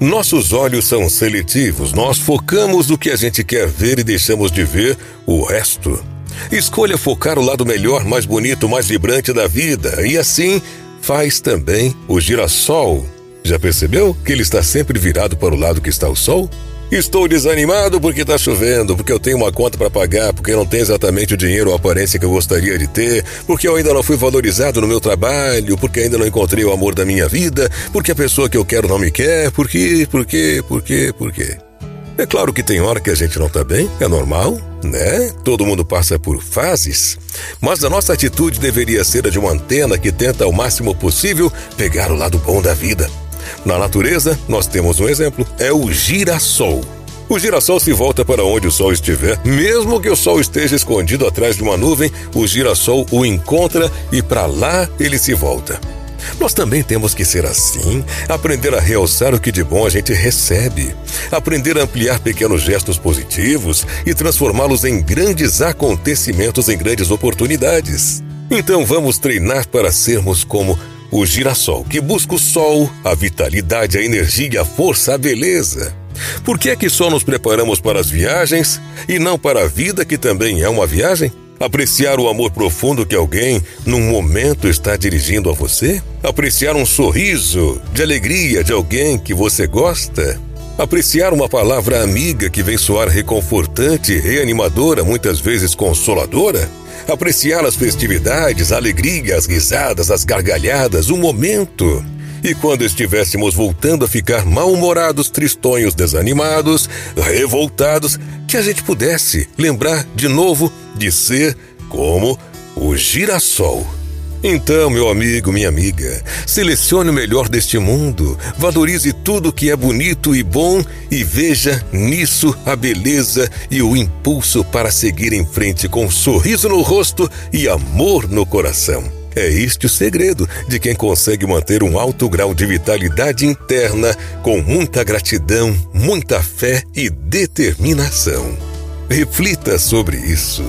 Nossos olhos são seletivos, nós focamos no que a gente quer ver e deixamos de ver o resto. Escolha focar o lado melhor, mais bonito, mais vibrante da vida, e assim faz também o girassol. Já percebeu que ele está sempre virado para o lado que está o sol? Estou desanimado porque está chovendo, porque eu tenho uma conta para pagar, porque não tenho exatamente o dinheiro ou a aparência que eu gostaria de ter, porque eu ainda não fui valorizado no meu trabalho, porque ainda não encontrei o amor da minha vida, porque a pessoa que eu quero não me quer, por quê, por quê, por quê, por quê? É claro que tem hora que a gente não tá bem, é normal, né? Todo mundo passa por fases. Mas a nossa atitude deveria ser a de uma antena que tenta ao máximo possível pegar o lado bom da vida. Na natureza, nós temos um exemplo: é o girassol. O girassol se volta para onde o sol estiver, mesmo que o sol esteja escondido atrás de uma nuvem, o girassol o encontra e para lá ele se volta. Nós também temos que ser assim, aprender a realçar o que de bom a gente recebe, aprender a ampliar pequenos gestos positivos e transformá-los em grandes acontecimentos, em grandes oportunidades. Então vamos treinar para sermos como o girassol, que busca o sol, a vitalidade, a energia, a força, a beleza. Por que é que só nos preparamos para as viagens e não para a vida, que também é uma viagem? Apreciar o amor profundo que alguém, num momento, está dirigindo a você? Apreciar um sorriso de alegria de alguém que você gosta? Apreciar uma palavra amiga que vem soar reconfortante, reanimadora, muitas vezes consoladora? apreciar as festividades, a alegria, as risadas, as gargalhadas, o momento. E quando estivéssemos voltando a ficar mal-humorados, tristonhos, desanimados, revoltados, que a gente pudesse lembrar de novo de ser como o girassol então, meu amigo, minha amiga, selecione o melhor deste mundo, valorize tudo que é bonito e bom e veja nisso a beleza e o impulso para seguir em frente com um sorriso no rosto e amor no coração. É este o segredo de quem consegue manter um alto grau de vitalidade interna com muita gratidão, muita fé e determinação. Reflita sobre isso.